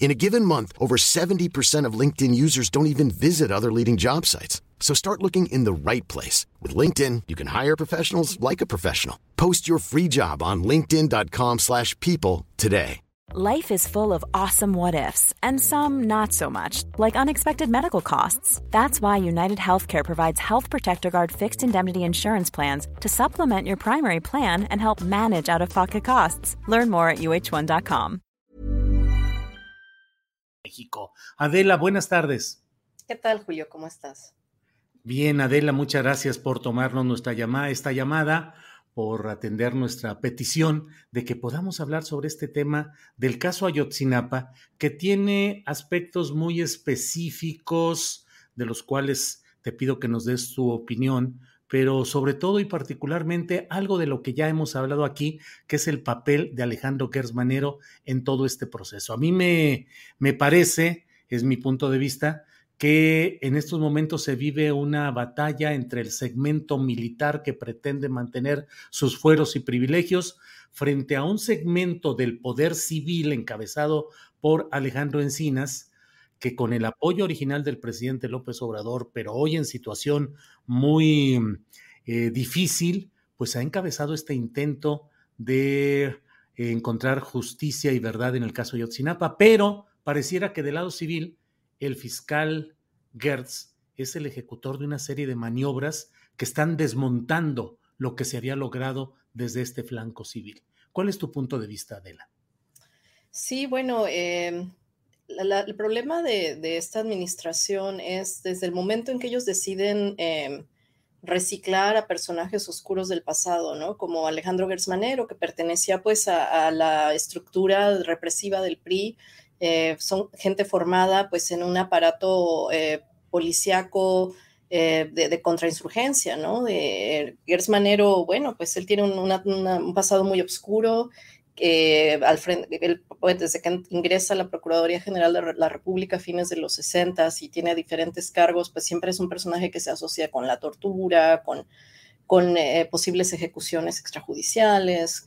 In a given month, over 70% of LinkedIn users don't even visit other leading job sites. So start looking in the right place. With LinkedIn, you can hire professionals like a professional. Post your free job on linkedin.com slash people today. Life is full of awesome what-ifs and some not so much, like unexpected medical costs. That's why United Healthcare provides Health Protector Guard fixed indemnity insurance plans to supplement your primary plan and help manage out-of-pocket costs. Learn more at uh1.com. México. Adela, buenas tardes. ¿Qué tal, Julio? ¿Cómo estás? Bien, Adela, muchas gracias por tomarnos nuestra llamada, esta llamada, por atender nuestra petición de que podamos hablar sobre este tema del caso Ayotzinapa, que tiene aspectos muy específicos de los cuales te pido que nos des tu opinión, pero sobre todo y particularmente algo de lo que ya hemos hablado aquí, que es el papel de Alejandro Gersmanero en todo este proceso. A mí me, me parece, es mi punto de vista, que en estos momentos se vive una batalla entre el segmento militar que pretende mantener sus fueros y privilegios frente a un segmento del poder civil encabezado por Alejandro Encinas, que con el apoyo original del presidente López Obrador, pero hoy en situación muy eh, difícil, pues ha encabezado este intento de encontrar justicia y verdad en el caso de Yotzinapa, pero pareciera que del lado civil el fiscal Gertz es el ejecutor de una serie de maniobras que están desmontando lo que se había logrado desde este flanco civil. ¿Cuál es tu punto de vista, Adela? Sí, bueno, eh, el problema de, esta administración es desde el momento en que ellos deciden em, reciclar a personajes oscuros del pasado, ¿no? Como Alejandro Gersmanero, que pertenecía pues a, la estructura represiva del PRI, eh, son gente formada pues en un aparato eh, policíaco eh, de, contrainsurgencia, ¿no? De Gersmanero, bueno, pues él tiene un pasado muy oscuro, al frente, desde que ingresa a la Procuraduría General de la República a fines de los 60 y tiene diferentes cargos, pues siempre es un personaje que se asocia con la tortura, con, con eh, posibles ejecuciones extrajudiciales,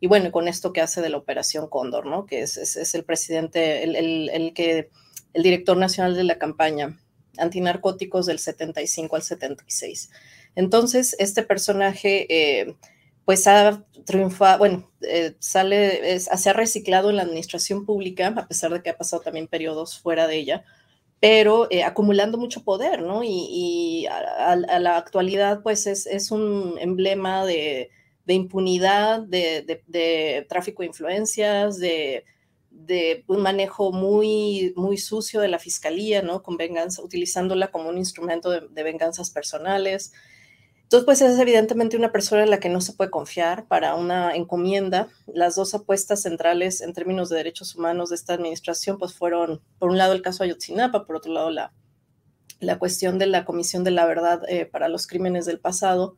y bueno, con esto que hace de la Operación Cóndor, ¿no? Que es, es, el presidente, el, el, el, que, el director nacional de la campaña antinarcóticos del 75 al 76. Entonces, este personaje... Pues ha triunfado, bueno, eh, sale, se ha reciclado en la administración pública, a pesar de que ha pasado también periodos fuera de ella, pero eh, acumulando mucho poder, ¿no? Y, a, la actualidad, pues es, un emblema de, impunidad, de, tráfico de influencias, de, un manejo muy, muy sucio de la fiscalía, ¿no? Con venganza, utilizándola como un instrumento de venganzas personales. Entonces, pues es evidentemente una persona en la que no se puede confiar para una encomienda. Las dos apuestas centrales en términos de derechos humanos de esta administración, pues fueron, por un lado, el caso Ayotzinapa, por otro lado, la, la cuestión de la Comisión de la Verdad eh, para los Crímenes del Pasado,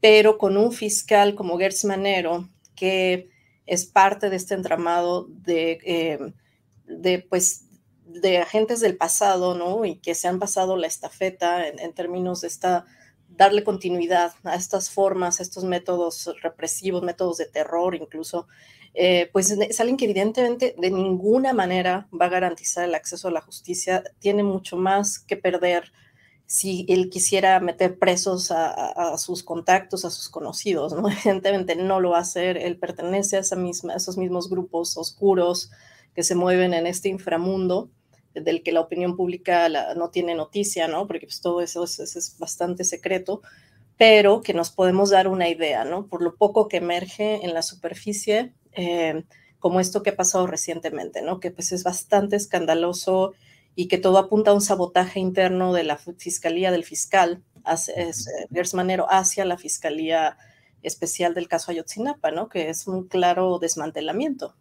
pero con un fiscal como Gertz Manero, que es parte de este entramado de, eh, de pues, de agentes del pasado, ¿no? Y que se han pasado la estafeta en, en términos de esta darle continuidad a estas formas, a estos métodos represivos, métodos de terror incluso, eh, pues es alguien que evidentemente de ninguna manera va a garantizar el acceso a la justicia, tiene mucho más que perder si él quisiera meter presos a, sus contactos, a sus conocidos, ¿no? Evidentemente no lo va a hacer, él pertenece a, esa misma, a esos mismos grupos oscuros que se mueven en este inframundo del que la opinión pública no tiene noticia, ¿no? Porque pues todo eso es, bastante secreto, pero que nos podemos dar una idea, ¿no? Por lo poco que emerge en la superficie, eh, como esto que ha pasado recientemente, ¿no? Que pues es bastante escandaloso y que todo apunta a un sabotaje interno de la fiscalía del fiscal, es, Gers Manero, hacia la fiscalía especial del caso Ayotzinapa, ¿no? Que es un claro desmantelamiento.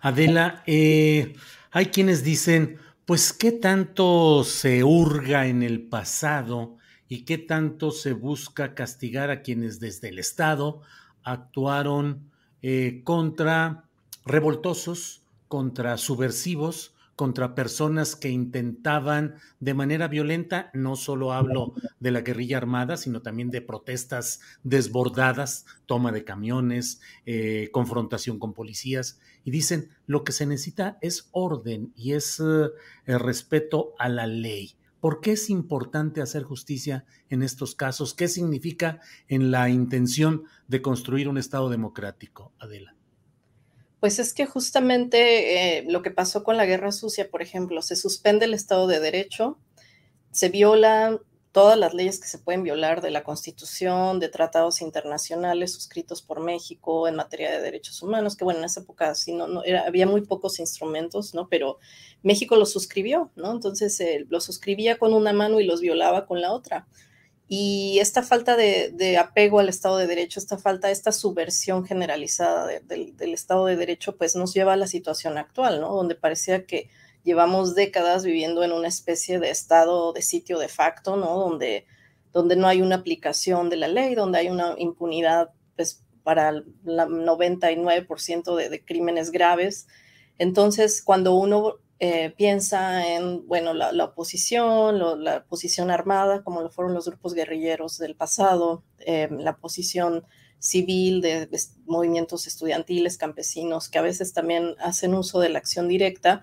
Adela, eh, hay quienes dicen, Pues qué tanto se hurga en el pasado y qué tanto se busca castigar a quienes desde el Estado actuaron eh, contra revoltosos, contra subversivos, contra personas que intentaban de manera violenta, no solo hablo de la guerrilla armada, sino también de protestas desbordadas, toma de camiones, eh, confrontación con policías, y dicen, lo que se necesita es orden y es eh, el respeto a la ley. ¿Por qué es importante hacer justicia en estos casos? ¿Qué significa en la intención de construir un Estado democrático, Adela? Pues es que justamente eh, lo que pasó con la guerra sucia, por ejemplo, se suspende el Estado de Derecho, se viola todas las leyes que se pueden violar de la Constitución, de tratados internacionales suscritos por México en materia de derechos humanos, que bueno, en esa época sí, no, no era, había muy pocos instrumentos, ¿no? Pero México los suscribió, ¿no? Entonces eh, los suscribía con una mano y los violaba con la otra. Y esta falta de, apego al Estado de Derecho, esta falta, esta subversión generalizada del Estado de Derecho, pues nos lleva a la situación actual, ¿no? Donde parecía que llevamos décadas viviendo en una especie de estado de sitio de facto, ¿no? Donde, donde no hay una aplicación de la ley, donde hay una impunidad pues, para el 99% de, de, crímenes graves. Entonces, cuando uno eh, piensa en, bueno, la, oposición, la oposición armada, como lo fueron los grupos guerrilleros del pasado, eh, la posición civil de, movimientos estudiantiles, campesinos, que a veces también hacen uso de la acción directa,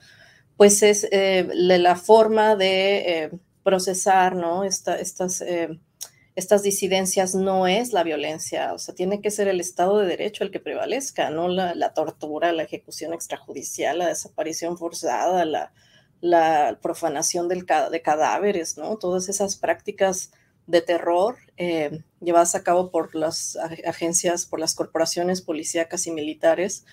pues es eh, la forma de procesar ¿no? estas, estas disidencias no es la violencia, o sea, tiene que ser el Estado de Derecho el que prevalezca, no la, tortura, la ejecución extrajudicial, la desaparición forzada, la, profanación del, de cadáveres, ¿no? Todas esas prácticas de terror llevadas a cabo por las agencias, por las corporaciones policíacas y militares,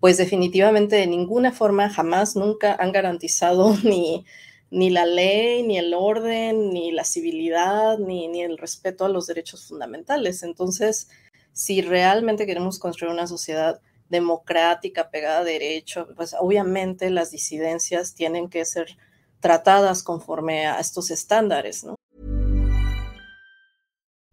pues definitivamente de ninguna forma jamás nunca han garantizado ni, ni la ley, ni el orden, ni la civilidad, ni, ni el respeto a los derechos fundamentales. Entonces, si realmente queremos construir una sociedad democrática, pegada a derecho, pues obviamente las disidencias tienen que ser tratadas conforme a estos estándares, ¿no?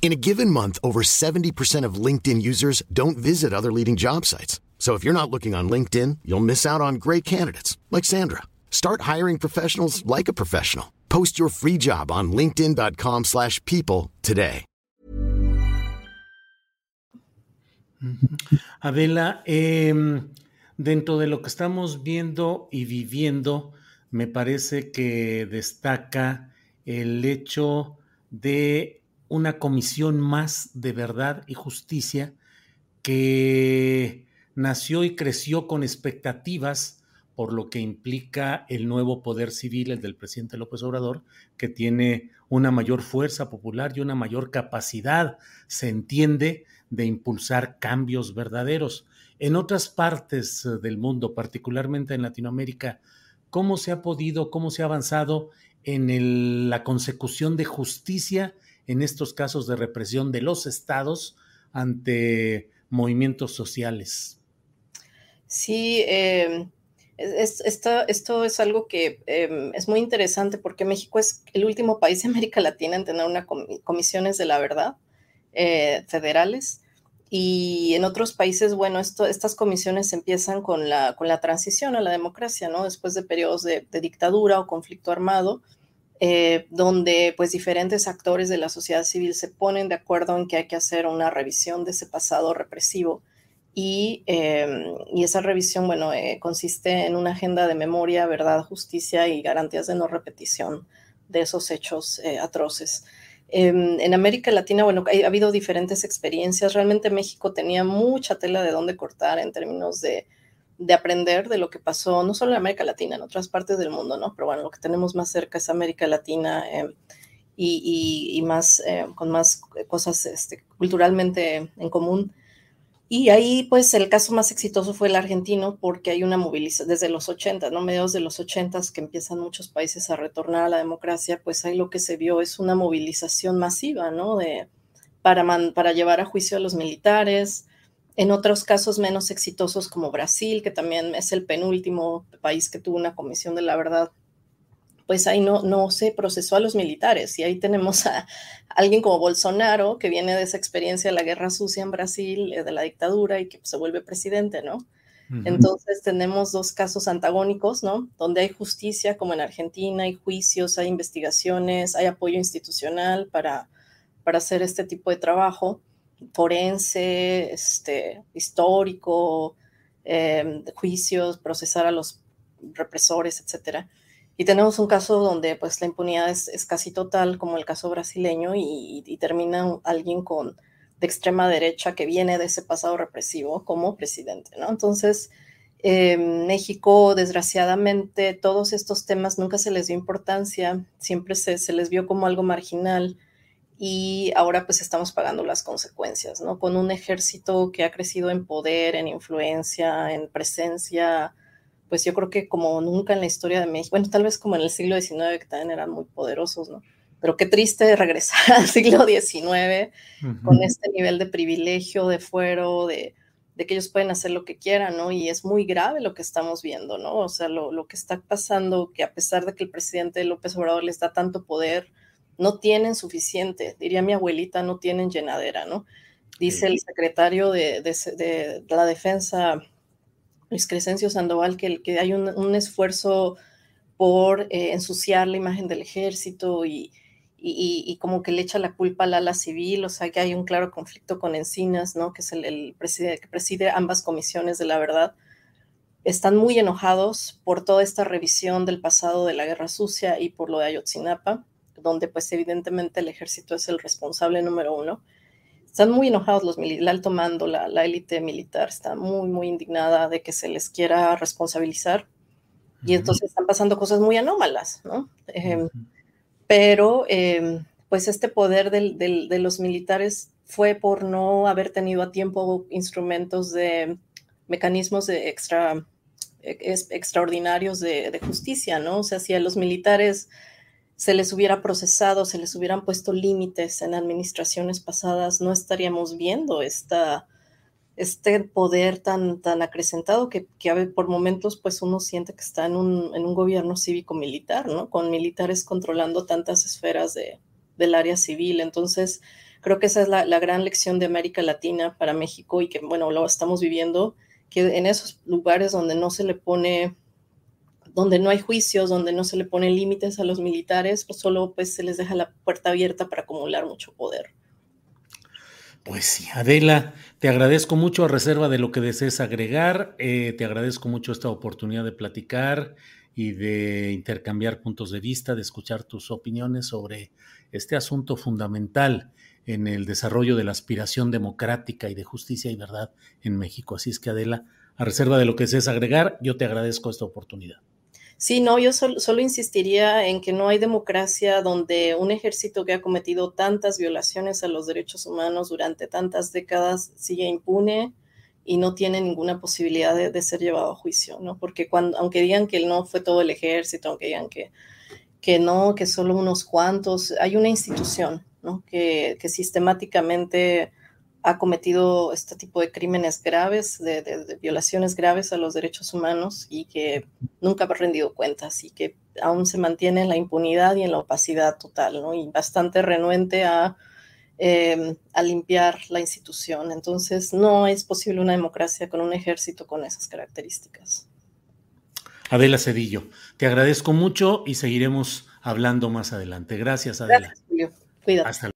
In a given month, over 70% of LinkedIn users don't visit other leading job sites. So if you're not looking on LinkedIn, you'll miss out on great candidates like Sandra. Start hiring professionals like a professional. Post your free job on linkedin.com/people today. Adela, eh, dentro de lo que estamos viendo y viviendo, me parece que destaca el hecho de una comisión más de verdad y justicia que nació y creció con expectativas por lo que implica el nuevo poder civil, el del presidente López Obrador, que tiene una mayor fuerza popular y una mayor capacidad, se entiende, de impulsar cambios verdaderos. En otras partes eh, del mundo, particularmente en Latinoamérica, ¿cómo se ha podido, cómo se ha avanzado en la consecución de justicia en estos casos de represión de los estados ante movimientos sociales. Sí, eh, esto, es algo que em, es muy interesante porque México es el último país de América Latina en tener una comisiones de la verdad eh, federales. Y en otros países, bueno, esto, estas comisiones empiezan con la, con la transición a la democracia, ¿no? Después de periodos de dictadura o conflicto armado, eh, donde pues diferentes actores de la sociedad civil se ponen de acuerdo en que hay que hacer una revisión de ese pasado represivo Y, em, esa revisión, bueno, eh, consiste en una agenda de memoria, verdad, justicia y garantías de no repetición de esos hechos eh, atroces. Em, en América Latina, bueno, ha habido diferentes experiencias. Realmente México tenía mucha tela de dónde cortar en términos de, de, aprender de lo que pasó, no solo en América Latina, en otras partes del mundo, ¿no? Pero bueno, lo que tenemos más cerca es América Latina em, y, y, más, eh, con más cosas este, culturalmente en común. Y ahí, pues, el caso más exitoso fue el argentino, porque hay una movilización desde los 80, ¿no? Mediados de los 80 que empiezan muchos países a retornar a la democracia, pues ahí lo que se vio es una movilización masiva, ¿no? De, para, para llevar a juicio a los militares. En otros casos menos exitosos, como Brasil, que también es el penúltimo país que tuvo una comisión de la verdad pues ahí no, no se procesó a los militares. Y ahí tenemos a alguien como Bolsonaro, que viene de esa experiencia de la guerra sucia en Brasil, eh, de la dictadura, y que se vuelve presidente, ¿no? Entonces tenemos dos casos antagónicos, ¿no? Donde hay justicia, como en Argentina, hay juicios, hay investigaciones, hay apoyo institucional para, para hacer este tipo de trabajo, forense, este, histórico, em, juicios, procesar a los represores, etcétera. Y tenemos un caso donde pues la impunidad es, casi total, como el caso brasileño, y, termina alguien con de extrema derecha que viene de ese pasado represivo como presidente, ¿no? Entonces, en México, desgraciadamente, todos estos temas nunca se les dio importancia, siempre se, se les vio como algo marginal y ahora pues estamos pagando las consecuencias, ¿no? Con un ejército que ha crecido en poder, en influencia, en presencia, pues yo creo que como nunca en la historia de México, bueno, tal vez como en el siglo XIX, que también eran muy poderosos, ¿no? Pero qué triste regresar al siglo XIX con este nivel de privilegio, de fuero, de, de, que ellos pueden hacer lo que quieran, ¿no? Y es muy grave lo que estamos viendo, ¿no? O sea, lo, lo que está pasando, que a pesar de que el presidente López Obrador les da tanto poder, no tienen suficiente, diría mi abuelita, no tienen llenadera, ¿no? Dice el secretario de, de, de la defensa Luis Crescencio Sandoval, que, que hay un, esfuerzo por eh, ensuciar la imagen del ejército y, y, como que le echa la culpa al ala civil, o sea que hay un claro conflicto con Encinas, ¿no? que es el, el presidente que preside ambas comisiones de la verdad. Están muy enojados por toda esta revisión del pasado de la guerra sucia y por lo de Ayotzinapa, donde pues evidentemente el ejército es el responsable número uno. Están muy enojados los el alto mando, la, élite militar está muy, muy indignada de que se les quiera responsabilizar. Y entonces están pasando cosas muy anómalas, ¿no? Em, pero, em, pues este poder de los militares fue por no haber tenido a tiempo instrumentos de mecanismos de extra, extraordinarios de, de, justicia, ¿no? O sea, si a los militares se les hubiera procesado, se les hubieran puesto límites en administraciones pasadas, no estaríamos viendo este poder tan, tan acrecentado que, por momentos pues uno siente que está en un, en un gobierno cívico-militar, ¿no? Con militares controlando tantas esferas de, del área civil. Entonces, creo que esa es la, gran lección de América Latina para México y que, bueno, lo estamos viviendo, que en esos lugares donde no se le pone donde no hay juicios, donde no se le ponen límites a los militares, pues solo pues se les deja la puerta abierta para acumular mucho poder. Pues sí, Adela, te agradezco mucho a reserva de lo que desees agregar, eh, te agradezco mucho esta oportunidad de platicar y de intercambiar puntos de vista, de escuchar tus opiniones sobre este asunto fundamental en el desarrollo de la aspiración democrática y de justicia y verdad en México. Así es que Adela, a reserva de lo que desees agregar, yo te agradezco esta oportunidad. Sí, no, yo solo, insistiría en que no hay democracia donde un ejército que ha cometido tantas violaciones a los derechos humanos durante tantas décadas sigue impune y no tiene ninguna posibilidad de, ser llevado a juicio, ¿no? Porque cuando, aunque digan que no fue todo el ejército, aunque digan que, que no, que solo unos cuantos, hay una institución, ¿no? Que, que sistemáticamente ha cometido este tipo de crímenes graves, de, violaciones graves a los derechos humanos y que nunca ha rendido cuentas y que aún se mantiene en la impunidad y en la opacidad total, ¿no? Y bastante renuente a, em, a limpiar la institución. Entonces, no es posible una democracia con un ejército con esas características. Adela Cedillo, te agradezco mucho y seguiremos hablando más adelante. Gracias, Adela. Gracias, Julio. Cuídate. Hasta luego.